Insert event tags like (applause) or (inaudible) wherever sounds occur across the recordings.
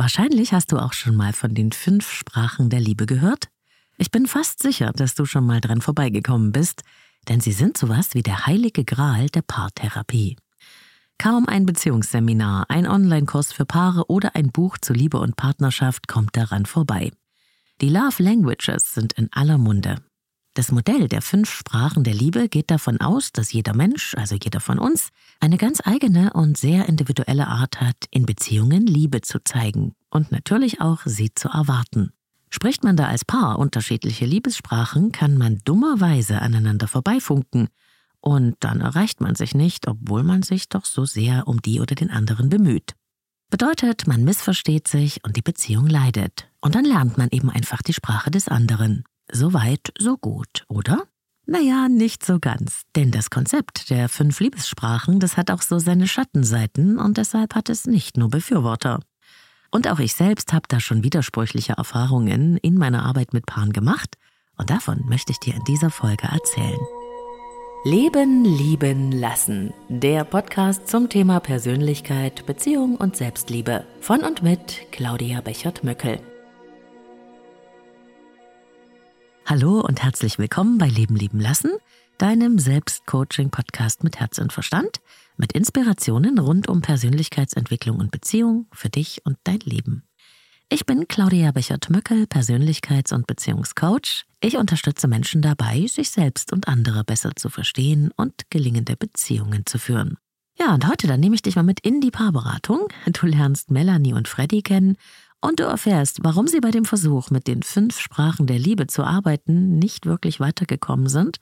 Wahrscheinlich hast du auch schon mal von den fünf Sprachen der Liebe gehört. Ich bin fast sicher, dass du schon mal dran vorbeigekommen bist, denn sie sind sowas wie der heilige Gral der Paartherapie. Kaum ein Beziehungsseminar, ein Online-Kurs für Paare oder ein Buch zu Liebe und Partnerschaft kommt daran vorbei. Die Love Languages sind in aller Munde. Das Modell der fünf Sprachen der Liebe geht davon aus, dass jeder Mensch, also jeder von uns, eine ganz eigene und sehr individuelle Art hat, in Beziehungen Liebe zu zeigen und natürlich auch sie zu erwarten. Spricht man da als Paar unterschiedliche Liebessprachen, kann man dummerweise aneinander vorbeifunken und dann erreicht man sich nicht, obwohl man sich doch so sehr um die oder den anderen bemüht. Bedeutet, man missversteht sich und die Beziehung leidet. Und dann lernt man eben einfach die Sprache des anderen. So weit, so gut, oder? Naja, nicht so ganz. Denn das Konzept der fünf Liebessprachen, das hat auch so seine Schattenseiten und deshalb hat es nicht nur Befürworter. Und auch ich selbst habe da schon widersprüchliche Erfahrungen in meiner Arbeit mit Paaren gemacht und davon möchte ich dir in dieser Folge erzählen. Leben, lieben, lassen. Der Podcast zum Thema Persönlichkeit, Beziehung und Selbstliebe. Von und mit Claudia Bechert-Möckel. Hallo und herzlich willkommen bei Leben lieben lassen, deinem Selbstcoaching-Podcast mit Herz und Verstand, mit Inspirationen rund um Persönlichkeitsentwicklung und Beziehung für dich und dein Leben. Ich bin Claudia Bechert-Möckel, Persönlichkeits- und Beziehungscoach. Ich unterstütze Menschen dabei, sich selbst und andere besser zu verstehen und gelingende Beziehungen zu führen. Ja, und heute dann nehme ich dich mal mit in die Paarberatung. Du lernst Melanie und Freddy kennen und du erfährst, warum sie bei dem Versuch, mit den fünf Sprachen der Liebe zu arbeiten, nicht wirklich weitergekommen sind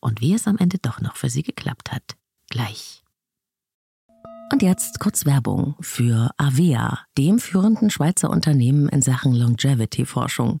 und wie es am Ende doch noch für sie geklappt hat. Gleich. Und jetzt kurz Werbung für Avea, dem führenden Schweizer Unternehmen in Sachen Longevity-Forschung.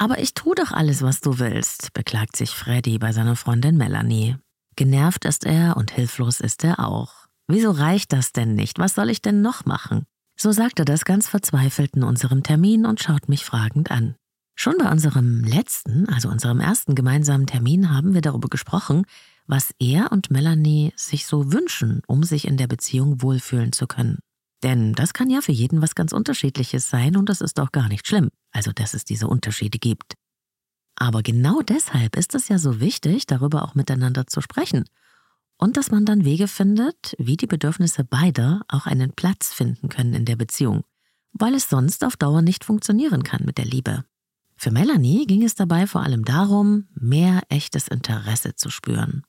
Aber ich tu doch alles, was du willst, beklagt sich Freddy bei seiner Freundin Melanie. Genervt ist er und hilflos ist er auch. Wieso reicht das denn nicht? Was soll ich denn noch machen? So sagt er das ganz verzweifelt in unserem Termin und schaut mich fragend an. Schon bei unserem letzten, also unserem ersten gemeinsamen Termin haben wir darüber gesprochen, was er und Melanie sich so wünschen, um sich in der Beziehung wohlfühlen zu können. Denn das kann ja für jeden was ganz Unterschiedliches sein und das ist auch gar nicht schlimm, also dass es diese Unterschiede gibt. Aber genau deshalb ist es ja so wichtig, darüber auch miteinander zu sprechen und dass man dann Wege findet, wie die Bedürfnisse beider auch einen Platz finden können in der Beziehung, weil es sonst auf Dauer nicht funktionieren kann mit der Liebe. Für Melanie ging es dabei vor allem darum, mehr echtes Interesse zu spüren.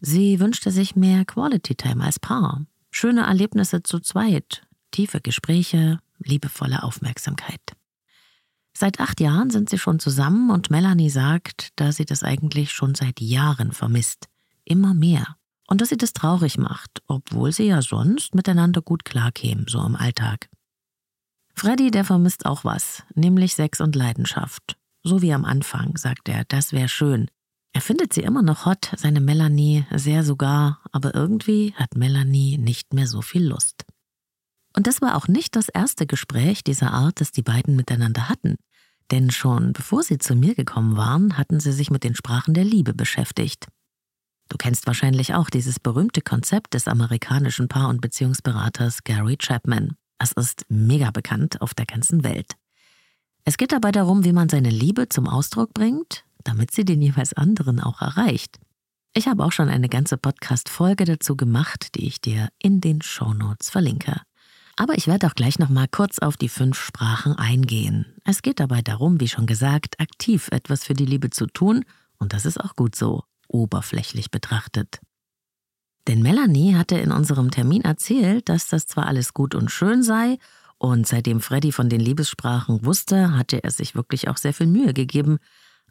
Sie wünschte sich mehr Quality Time als Paar, schöne Erlebnisse zu zweit, tiefe Gespräche, liebevolle Aufmerksamkeit. Seit acht Jahren sind sie schon zusammen und Melanie sagt, dass sie das eigentlich schon seit Jahren vermisst. Immer mehr und dass sie das traurig macht, obwohl sie ja sonst miteinander gut klarkämen, so im Alltag. Freddy, der vermisst auch was, nämlich Sex und Leidenschaft. So wie am Anfang, sagt er, das wäre schön. Er findet sie immer noch hot, seine Melanie sehr sogar, aber irgendwie hat Melanie nicht mehr so viel Lust. Und das war auch nicht das erste Gespräch dieser Art, das die beiden miteinander hatten. Denn schon bevor sie zu mir gekommen waren, hatten sie sich mit den Sprachen der Liebe beschäftigt. Du kennst wahrscheinlich auch dieses berühmte Konzept des amerikanischen Paar- und Beziehungsberaters Gary Chapman. Es ist mega bekannt auf der ganzen Welt. Es geht dabei darum, wie man seine Liebe zum Ausdruck bringt, damit sie den jeweils anderen auch erreicht. Ich habe auch schon eine ganze Podcast-Folge dazu gemacht, die ich dir in den Shownotes verlinke. Aber ich werde auch gleich nochmal kurz auf die fünf Sprachen eingehen. Es geht dabei darum, wie schon gesagt, aktiv etwas für die Liebe zu tun, und das ist auch gut so, oberflächlich betrachtet. Denn Melanie hatte in unserem Termin erzählt, dass das zwar alles gut und schön sei, und seitdem Freddy von den Liebessprachen wusste, hatte er sich wirklich auch sehr viel Mühe gegeben,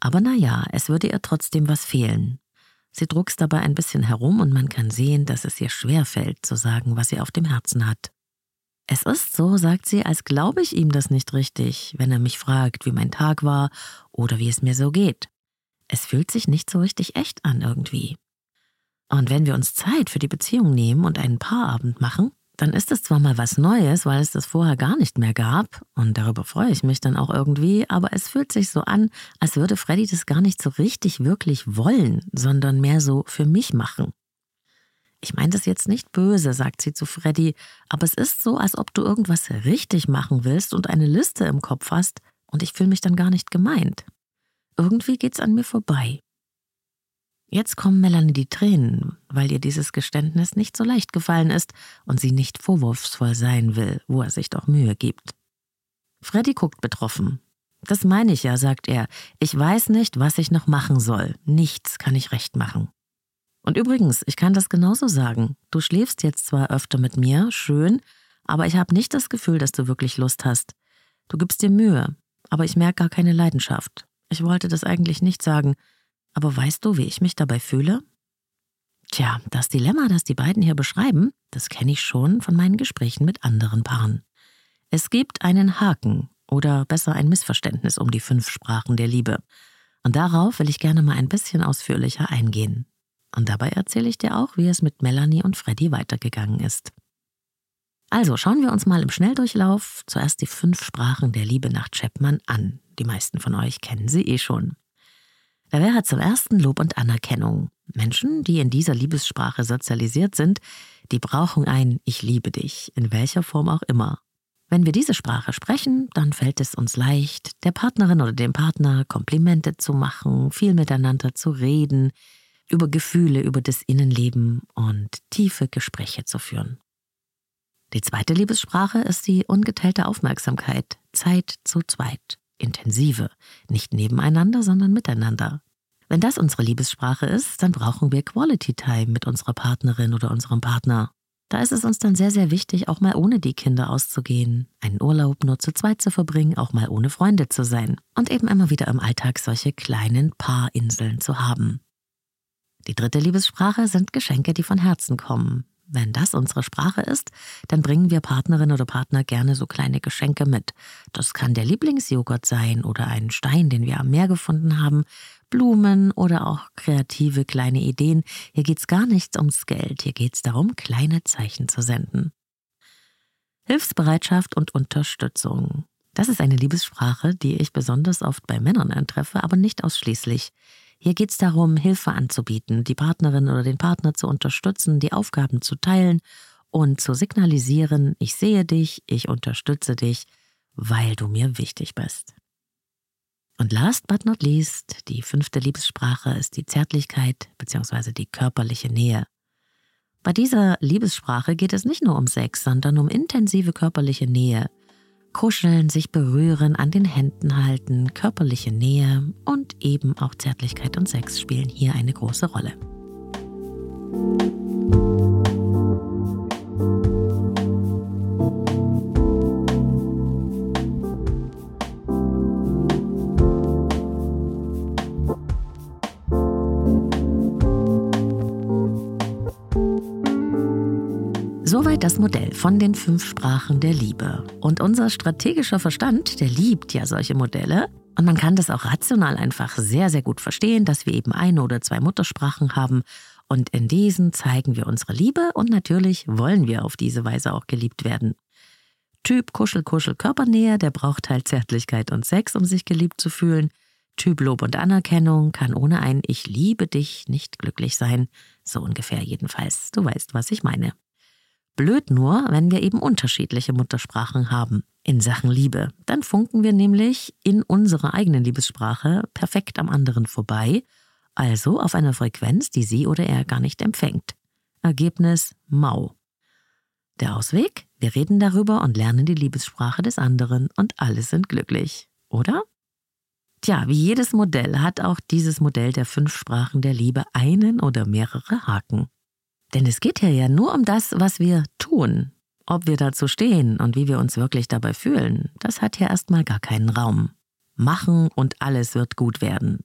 aber naja, es würde ihr trotzdem was fehlen. Sie druckst dabei ein bisschen herum und man kann sehen, dass es ihr schwer fällt, zu sagen, was sie auf dem Herzen hat. Es ist so, sagt sie, als glaube ich ihm das nicht richtig, wenn er mich fragt, wie mein Tag war oder wie es mir so geht. Es fühlt sich nicht so richtig echt an irgendwie. Und wenn wir uns Zeit für die Beziehung nehmen und einen Paarabend machen, dann ist es zwar mal was Neues, weil es das vorher gar nicht mehr gab, und darüber freue ich mich dann auch irgendwie, aber es fühlt sich so an, als würde Freddy das gar nicht so richtig wirklich wollen, sondern mehr so für mich machen. Ich meine das jetzt nicht böse, sagt sie zu Freddy, aber es ist so, als ob du irgendwas richtig machen willst und eine Liste im Kopf hast, und ich fühle mich dann gar nicht gemeint. Irgendwie geht's an mir vorbei. Jetzt kommen Melanie die Tränen, weil ihr dieses Geständnis nicht so leicht gefallen ist und sie nicht vorwurfsvoll sein will, wo er sich doch Mühe gibt. Freddy guckt betroffen. Das meine ich ja, sagt er. Ich weiß nicht, was ich noch machen soll. Nichts kann ich recht machen. Und übrigens, ich kann das genauso sagen. Du schläfst jetzt zwar öfter mit mir, schön, aber ich habe nicht das Gefühl, dass du wirklich Lust hast. Du gibst dir Mühe, aber ich merke gar keine Leidenschaft. Ich wollte das eigentlich nicht sagen, aber weißt du, wie ich mich dabei fühle? Tja, das Dilemma, das die beiden hier beschreiben, das kenne ich schon von meinen Gesprächen mit anderen Paaren. Es gibt einen Haken oder besser ein Missverständnis um die fünf Sprachen der Liebe. Und darauf will ich gerne mal ein bisschen ausführlicher eingehen. Und dabei erzähle ich dir auch, wie es mit Melanie und Freddy weitergegangen ist. Also schauen wir uns mal im Schnelldurchlauf zuerst die fünf Sprachen der Liebe nach Chapman an. Die meisten von euch kennen sie eh schon. Da wäre zum ersten Lob und Anerkennung. Menschen, die in dieser Liebessprache sozialisiert sind, die brauchen ein Ich liebe dich, in welcher Form auch immer. Wenn wir diese Sprache sprechen, dann fällt es uns leicht, der Partnerin oder dem Partner Komplimente zu machen, viel miteinander zu reden, über Gefühle, über das Innenleben und tiefe Gespräche zu führen. Die zweite Liebessprache ist die ungeteilte Aufmerksamkeit, Zeit zu zweit intensive, nicht nebeneinander, sondern miteinander. Wenn das unsere Liebessprache ist, dann brauchen wir Quality Time mit unserer Partnerin oder unserem Partner. Da ist es uns dann sehr, sehr wichtig, auch mal ohne die Kinder auszugehen, einen Urlaub nur zu zweit zu verbringen, auch mal ohne Freunde zu sein und eben immer wieder im Alltag solche kleinen Paarinseln zu haben. Die dritte Liebessprache sind Geschenke, die von Herzen kommen. Wenn das unsere Sprache ist, dann bringen wir Partnerin oder Partner gerne so kleine Geschenke mit. Das kann der Lieblingsjoghurt sein oder ein Stein, den wir am Meer gefunden haben, Blumen oder auch kreative kleine Ideen. Hier geht's gar nichts ums Geld, hier geht's darum, kleine Zeichen zu senden. Hilfsbereitschaft und Unterstützung. Das ist eine Liebessprache, die ich besonders oft bei Männern antreffe, aber nicht ausschließlich. Hier geht es darum, Hilfe anzubieten, die Partnerin oder den Partner zu unterstützen, die Aufgaben zu teilen und zu signalisieren, ich sehe dich, ich unterstütze dich, weil du mir wichtig bist. Und last but not least, die fünfte Liebessprache ist die Zärtlichkeit bzw. die körperliche Nähe. Bei dieser Liebessprache geht es nicht nur um Sex, sondern um intensive körperliche Nähe, Kuscheln, sich berühren, an den Händen halten, körperliche Nähe und eben auch Zärtlichkeit und Sex spielen hier eine große Rolle. Das Modell von den fünf Sprachen der Liebe. Und unser strategischer Verstand, der liebt ja solche Modelle. Und man kann das auch rational einfach sehr, sehr gut verstehen, dass wir eben eine oder zwei Muttersprachen haben. Und in diesen zeigen wir unsere Liebe und natürlich wollen wir auf diese Weise auch geliebt werden. Typ Kuschel, Kuschel, Körpernähe, der braucht halt Zärtlichkeit und Sex, um sich geliebt zu fühlen. Typ Lob und Anerkennung kann ohne ein Ich liebe dich nicht glücklich sein. So ungefähr jedenfalls. Du weißt, was ich meine. Blöd nur, wenn wir eben unterschiedliche Muttersprachen haben in Sachen Liebe. Dann funken wir nämlich in unserer eigenen Liebessprache perfekt am anderen vorbei, also auf einer Frequenz, die sie oder er gar nicht empfängt. Ergebnis mau. Der Ausweg? Wir reden darüber und lernen die Liebessprache des anderen und alle sind glücklich, oder? Tja, wie jedes Modell hat auch dieses Modell der fünf Sprachen der Liebe einen oder mehrere Haken. Denn es geht hier ja nur um das, was wir tun. Ob wir dazu stehen und wie wir uns wirklich dabei fühlen, das hat hier erstmal gar keinen Raum. Machen und alles wird gut werden.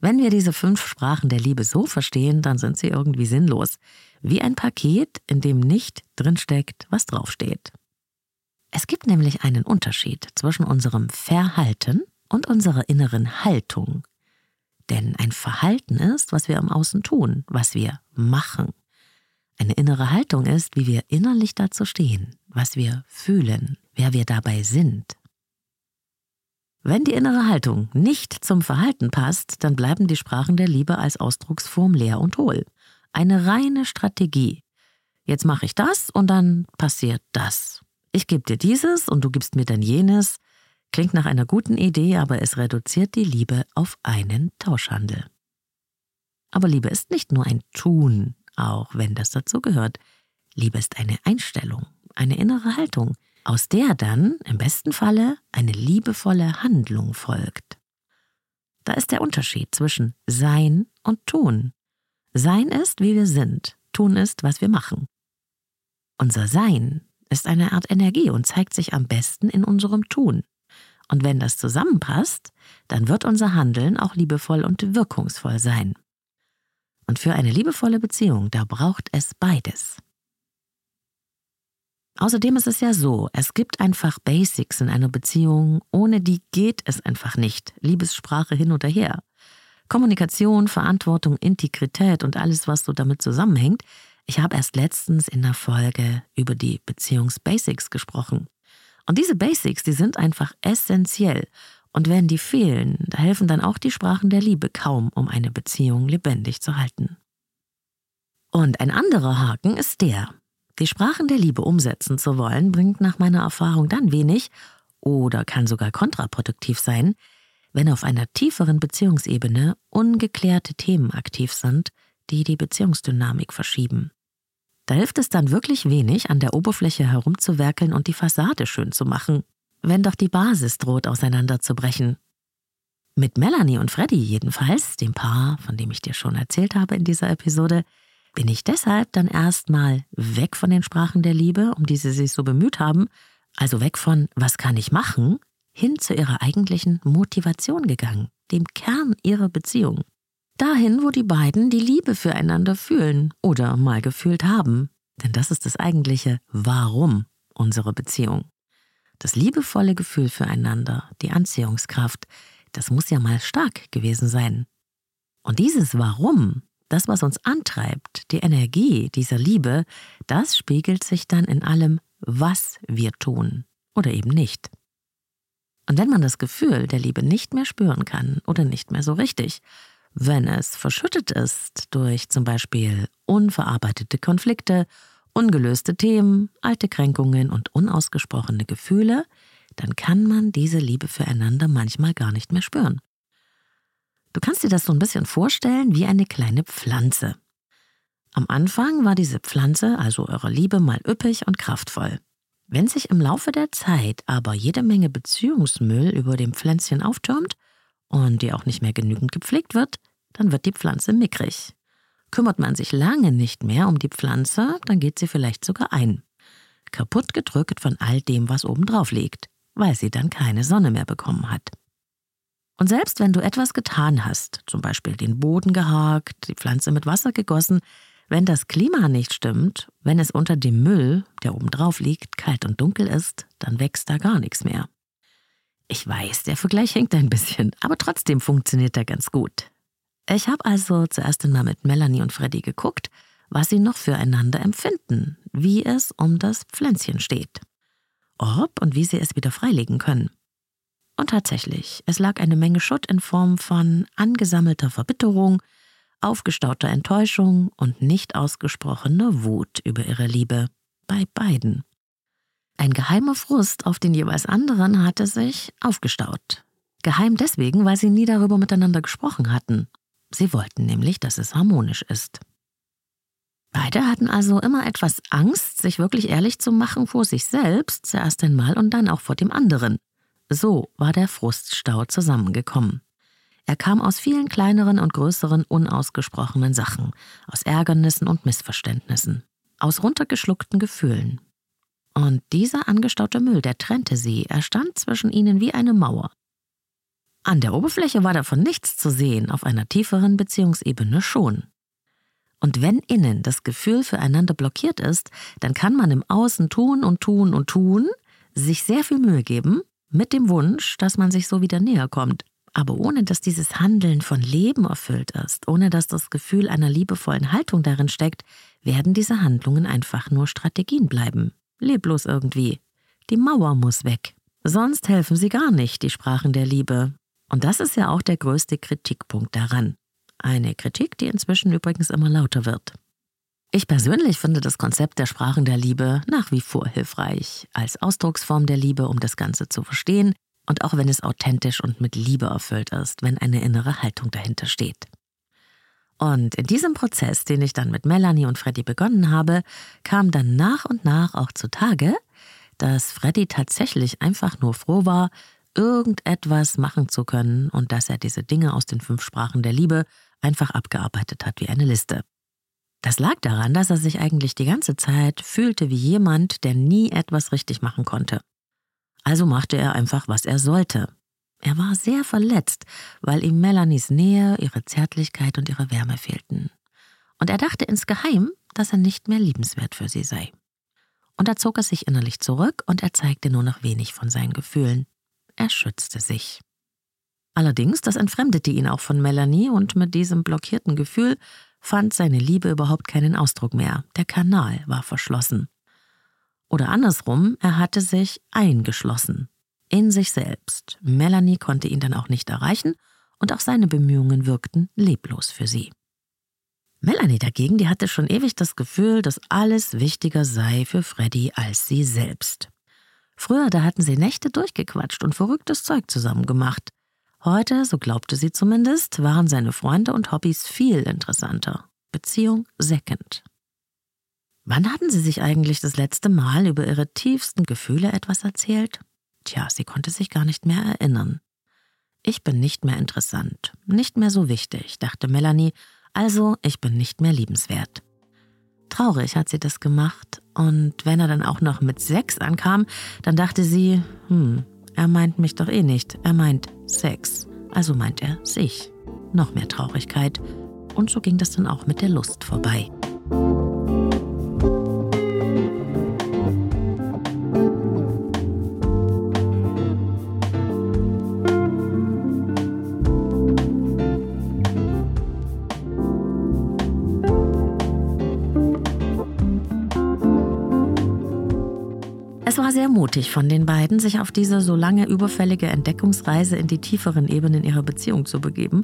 Wenn wir diese fünf Sprachen der Liebe so verstehen, dann sind sie irgendwie sinnlos. Wie ein Paket, in dem nicht drinsteckt, was draufsteht. Es gibt nämlich einen Unterschied zwischen unserem Verhalten und unserer inneren Haltung. Denn ein Verhalten ist, was wir im Außen tun, was wir machen. Eine innere Haltung ist, wie wir innerlich dazu stehen, was wir fühlen, wer wir dabei sind. Wenn die innere Haltung nicht zum Verhalten passt, dann bleiben die Sprachen der Liebe als Ausdrucksform leer und hohl. Eine reine Strategie. Jetzt mache ich das und dann passiert das. Ich gebe dir dieses und du gibst mir dann jenes. Klingt nach einer guten Idee, aber es reduziert die Liebe auf einen Tauschhandel. Aber Liebe ist nicht nur ein Tun, auch wenn das dazu gehört. Liebe ist eine Einstellung, eine innere Haltung, aus der dann im besten Falle eine liebevolle Handlung folgt. Da ist der Unterschied zwischen Sein und Tun. Sein ist, wie wir sind, Tun ist, was wir machen. Unser Sein ist eine Art Energie und zeigt sich am besten in unserem Tun. Und wenn das zusammenpasst, dann wird unser Handeln auch liebevoll und wirkungsvoll sein. Und für eine liebevolle Beziehung, da braucht es beides. Außerdem ist es ja so, es gibt einfach Basics in einer Beziehung, ohne die geht es einfach nicht. Liebessprache hin oder her. Kommunikation, Verantwortung, Integrität und alles, was so damit zusammenhängt. Ich habe erst letztens in der Folge über die Beziehungsbasics gesprochen. Und diese Basics, die sind einfach essentiell. Und wenn die fehlen, da helfen dann auch die Sprachen der Liebe kaum, um eine Beziehung lebendig zu halten. Und ein anderer Haken ist der. Die Sprachen der Liebe umsetzen zu wollen, bringt nach meiner Erfahrung dann wenig oder kann sogar kontraproduktiv sein, wenn auf einer tieferen Beziehungsebene ungeklärte Themen aktiv sind, die die Beziehungsdynamik verschieben. Da hilft es dann wirklich wenig, an der Oberfläche herumzuwerkeln und die Fassade schön zu machen wenn doch die Basis droht auseinanderzubrechen. Mit Melanie und Freddy jedenfalls, dem Paar, von dem ich dir schon erzählt habe in dieser Episode, bin ich deshalb dann erstmal weg von den Sprachen der Liebe, um die sie sich so bemüht haben, also weg von was kann ich machen, hin zu ihrer eigentlichen Motivation gegangen, dem Kern ihrer Beziehung. Dahin, wo die beiden die Liebe füreinander fühlen oder mal gefühlt haben. Denn das ist das eigentliche Warum unserer Beziehung. Das liebevolle Gefühl füreinander, die Anziehungskraft, das muss ja mal stark gewesen sein. Und dieses Warum, das, was uns antreibt, die Energie dieser Liebe, das spiegelt sich dann in allem, was wir tun oder eben nicht. Und wenn man das Gefühl der Liebe nicht mehr spüren kann oder nicht mehr so richtig, wenn es verschüttet ist durch zum Beispiel unverarbeitete Konflikte ungelöste Themen, alte Kränkungen und unausgesprochene Gefühle, dann kann man diese Liebe füreinander manchmal gar nicht mehr spüren. Du kannst dir das so ein bisschen vorstellen wie eine kleine Pflanze. Am Anfang war diese Pflanze, also eure Liebe, mal üppig und kraftvoll. Wenn sich im Laufe der Zeit aber jede Menge Beziehungsmüll über dem Pflänzchen auftürmt und die auch nicht mehr genügend gepflegt wird, dann wird die Pflanze mickrig. Kümmert man sich lange nicht mehr um die Pflanze, dann geht sie vielleicht sogar ein. Kaputt gedrückt von all dem, was obendrauf liegt, weil sie dann keine Sonne mehr bekommen hat. Und selbst wenn du etwas getan hast, zum Beispiel den Boden gehakt, die Pflanze mit Wasser gegossen, wenn das Klima nicht stimmt, wenn es unter dem Müll, der obendrauf liegt, kalt und dunkel ist, dann wächst da gar nichts mehr. Ich weiß, der Vergleich (laughs) hinkt ein bisschen, aber trotzdem funktioniert er ganz gut. Ich habe also zuerst einmal mit Melanie und Freddy geguckt, was sie noch füreinander empfinden, wie es um das Pflänzchen steht. ob und wie sie es wieder freilegen können. Und tatsächlich, es lag eine Menge Schutt in Form von angesammelter Verbitterung, aufgestauter Enttäuschung und nicht ausgesprochener Wut über ihre Liebe bei beiden. Ein geheimer Frust auf den jeweils anderen hatte sich aufgestaut. Geheim deswegen, weil sie nie darüber miteinander gesprochen hatten. Sie wollten nämlich, dass es harmonisch ist. Beide hatten also immer etwas Angst, sich wirklich ehrlich zu machen vor sich selbst, zuerst einmal und dann auch vor dem anderen. So war der Fruststau zusammengekommen. Er kam aus vielen kleineren und größeren unausgesprochenen Sachen, aus Ärgernissen und Missverständnissen, aus runtergeschluckten Gefühlen. Und dieser angestaute Müll, der trennte sie, er stand zwischen ihnen wie eine Mauer. An der Oberfläche war davon nichts zu sehen, auf einer tieferen Beziehungsebene schon. Und wenn innen das Gefühl füreinander blockiert ist, dann kann man im Außen tun und tun und tun, sich sehr viel Mühe geben, mit dem Wunsch, dass man sich so wieder näher kommt. Aber ohne dass dieses Handeln von Leben erfüllt ist, ohne dass das Gefühl einer liebevollen Haltung darin steckt, werden diese Handlungen einfach nur Strategien bleiben. Leblos irgendwie. Die Mauer muss weg. Sonst helfen sie gar nicht, die Sprachen der Liebe. Und das ist ja auch der größte Kritikpunkt daran. Eine Kritik, die inzwischen übrigens immer lauter wird. Ich persönlich finde das Konzept der Sprachen der Liebe nach wie vor hilfreich, als Ausdrucksform der Liebe, um das Ganze zu verstehen, und auch wenn es authentisch und mit Liebe erfüllt ist, wenn eine innere Haltung dahinter steht. Und in diesem Prozess, den ich dann mit Melanie und Freddy begonnen habe, kam dann nach und nach auch zutage, dass Freddy tatsächlich einfach nur froh war, irgendetwas machen zu können und dass er diese Dinge aus den fünf Sprachen der Liebe einfach abgearbeitet hat wie eine Liste. Das lag daran, dass er sich eigentlich die ganze Zeit fühlte wie jemand, der nie etwas richtig machen konnte. Also machte er einfach, was er sollte. Er war sehr verletzt, weil ihm Melanies Nähe, ihre Zärtlichkeit und ihre Wärme fehlten. Und er dachte insgeheim, dass er nicht mehr liebenswert für sie sei. Und da zog er sich innerlich zurück und er zeigte nur noch wenig von seinen Gefühlen er schützte sich. Allerdings, das entfremdete ihn auch von Melanie und mit diesem blockierten Gefühl fand seine Liebe überhaupt keinen Ausdruck mehr. Der Kanal war verschlossen. Oder andersrum, er hatte sich eingeschlossen. In sich selbst. Melanie konnte ihn dann auch nicht erreichen und auch seine Bemühungen wirkten leblos für sie. Melanie dagegen, die hatte schon ewig das Gefühl, dass alles wichtiger sei für Freddy als sie selbst. Früher, da hatten sie Nächte durchgequatscht und verrücktes Zeug zusammen gemacht. Heute, so glaubte sie zumindest, waren seine Freunde und Hobbys viel interessanter. Beziehung second. Wann hatten sie sich eigentlich das letzte Mal über ihre tiefsten Gefühle etwas erzählt? Tja, sie konnte sich gar nicht mehr erinnern. Ich bin nicht mehr interessant, nicht mehr so wichtig, dachte Melanie, also ich bin nicht mehr liebenswert. Traurig hat sie das gemacht. Und wenn er dann auch noch mit Sex ankam, dann dachte sie, hm, er meint mich doch eh nicht, er meint Sex. Also meint er sich. Noch mehr Traurigkeit. Und so ging das dann auch mit der Lust vorbei. War sehr mutig von den beiden, sich auf diese so lange überfällige Entdeckungsreise in die tieferen Ebenen ihrer Beziehung zu begeben.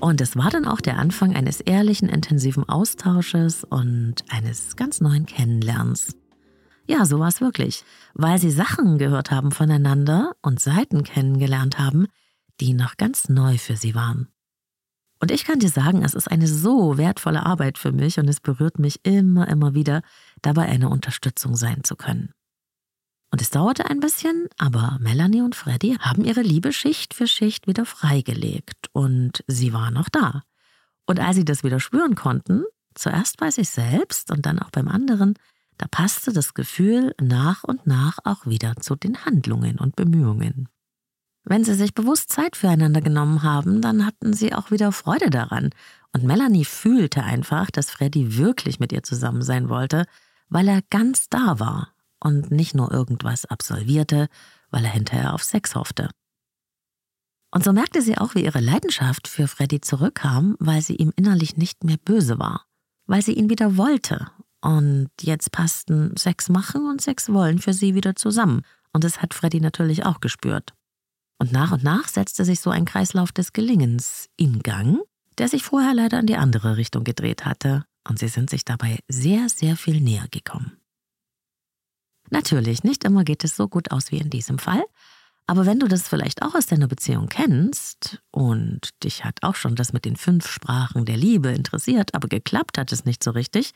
Und es war dann auch der Anfang eines ehrlichen, intensiven Austausches und eines ganz neuen Kennenlernens. Ja, so war es wirklich, weil sie Sachen gehört haben voneinander und Seiten kennengelernt haben, die noch ganz neu für sie waren. Und ich kann dir sagen, es ist eine so wertvolle Arbeit für mich und es berührt mich immer, immer wieder, dabei eine Unterstützung sein zu können. Und es dauerte ein bisschen, aber Melanie und Freddy haben ihre Liebe Schicht für Schicht wieder freigelegt und sie war noch da. Und als sie das wieder spüren konnten, zuerst bei sich selbst und dann auch beim anderen, da passte das Gefühl nach und nach auch wieder zu den Handlungen und Bemühungen. Wenn sie sich bewusst Zeit füreinander genommen haben, dann hatten sie auch wieder Freude daran. Und Melanie fühlte einfach, dass Freddy wirklich mit ihr zusammen sein wollte, weil er ganz da war und nicht nur irgendwas absolvierte, weil er hinterher auf Sex hoffte. Und so merkte sie auch, wie ihre Leidenschaft für Freddy zurückkam, weil sie ihm innerlich nicht mehr böse war, weil sie ihn wieder wollte. Und jetzt passten Sex machen und Sex wollen für sie wieder zusammen. Und das hat Freddy natürlich auch gespürt. Und nach und nach setzte sich so ein Kreislauf des Gelingens in Gang, der sich vorher leider in die andere Richtung gedreht hatte. Und sie sind sich dabei sehr, sehr viel näher gekommen. Natürlich, nicht immer geht es so gut aus wie in diesem Fall. Aber wenn du das vielleicht auch aus deiner Beziehung kennst und dich hat auch schon das mit den fünf Sprachen der Liebe interessiert, aber geklappt hat es nicht so richtig,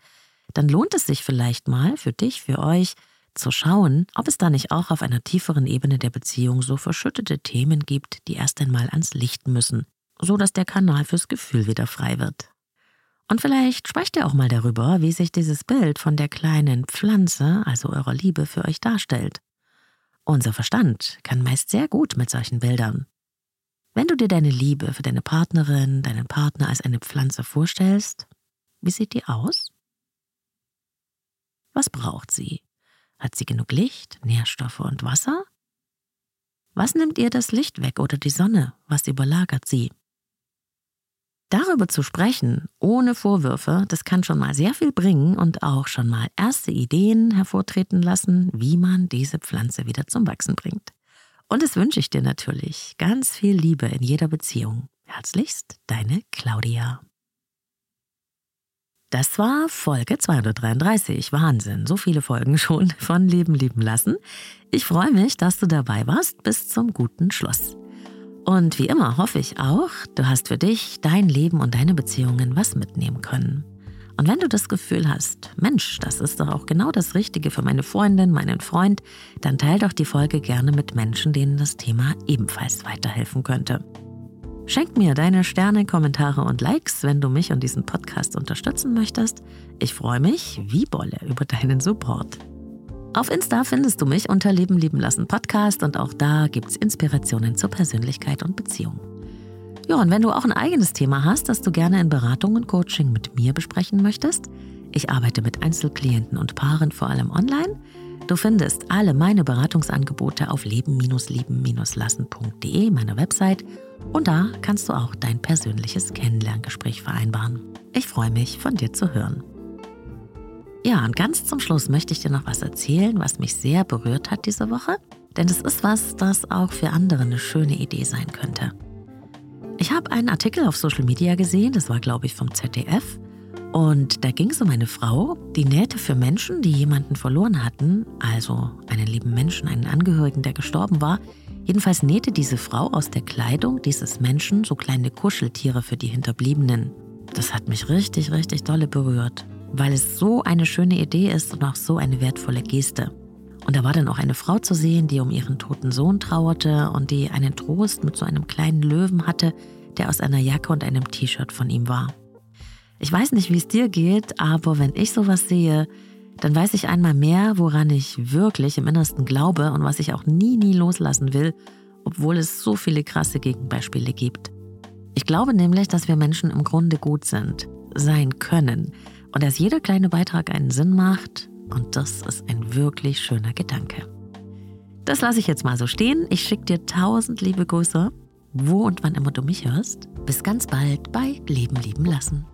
dann lohnt es sich vielleicht mal für dich, für euch, zu schauen, ob es da nicht auch auf einer tieferen Ebene der Beziehung so verschüttete Themen gibt, die erst einmal ans Licht müssen, so dass der Kanal fürs Gefühl wieder frei wird. Und vielleicht sprecht ihr auch mal darüber, wie sich dieses Bild von der kleinen Pflanze, also eurer Liebe, für euch darstellt. Unser Verstand kann meist sehr gut mit solchen Bildern. Wenn du dir deine Liebe für deine Partnerin, deinen Partner als eine Pflanze vorstellst, wie sieht die aus? Was braucht sie? Hat sie genug Licht, Nährstoffe und Wasser? Was nimmt ihr das Licht weg oder die Sonne? Was überlagert sie? Darüber zu sprechen, ohne Vorwürfe, das kann schon mal sehr viel bringen und auch schon mal erste Ideen hervortreten lassen, wie man diese Pflanze wieder zum Wachsen bringt. Und das wünsche ich dir natürlich. Ganz viel Liebe in jeder Beziehung. Herzlichst, deine Claudia. Das war Folge 233. Wahnsinn, so viele Folgen (laughs) schon von Leben lieben lassen. Ich freue mich, dass du dabei warst bis zum guten Schluss. Und wie immer hoffe ich auch, du hast für dich, dein Leben und deine Beziehungen was mitnehmen können. Und wenn du das Gefühl hast, Mensch, das ist doch auch genau das Richtige für meine Freundin, meinen Freund, dann teil doch die Folge gerne mit Menschen, denen das Thema ebenfalls weiterhelfen könnte. Schenk mir deine Sterne, Kommentare und Likes, wenn du mich und diesen Podcast unterstützen möchtest. Ich freue mich wie Bolle über deinen Support. Auf Insta findest du mich unter Leben lieben lassen Podcast und auch da gibt es Inspirationen zur Persönlichkeit und Beziehung. Ja, und wenn du auch ein eigenes Thema hast, das du gerne in Beratung und Coaching mit mir besprechen möchtest, ich arbeite mit Einzelklienten und Paaren vor allem online. Du findest alle meine Beratungsangebote auf leben-lieben-lassen.de, meiner Website und da kannst du auch dein persönliches Kennenlerngespräch vereinbaren. Ich freue mich, von dir zu hören. Ja, und ganz zum Schluss möchte ich dir noch was erzählen, was mich sehr berührt hat diese Woche. Denn es ist was, das auch für andere eine schöne Idee sein könnte. Ich habe einen Artikel auf Social Media gesehen, das war, glaube ich, vom ZDF. Und da ging es um eine Frau, die nähte für Menschen, die jemanden verloren hatten, also einen lieben Menschen, einen Angehörigen, der gestorben war, Jedenfalls nähte diese Frau aus der Kleidung dieses Menschen so kleine Kuscheltiere für die Hinterbliebenen. Das hat mich richtig, richtig dolle berührt, weil es so eine schöne Idee ist und auch so eine wertvolle Geste. Und da war dann auch eine Frau zu sehen, die um ihren toten Sohn trauerte und die einen Trost mit so einem kleinen Löwen hatte, der aus einer Jacke und einem T-Shirt von ihm war. Ich weiß nicht, wie es dir geht, aber wenn ich sowas sehe, dann weiß ich einmal mehr, woran ich wirklich im Innersten glaube und was ich auch nie, nie loslassen will, obwohl es so viele krasse Gegenbeispiele gibt. Ich glaube nämlich, dass wir Menschen im Grunde gut sind, sein können und dass jeder kleine Beitrag einen Sinn macht und das ist ein wirklich schöner Gedanke. Das lasse ich jetzt mal so stehen. Ich schicke dir tausend liebe Grüße, wo und wann immer du mich hörst. Bis ganz bald bei Leben lieben lassen.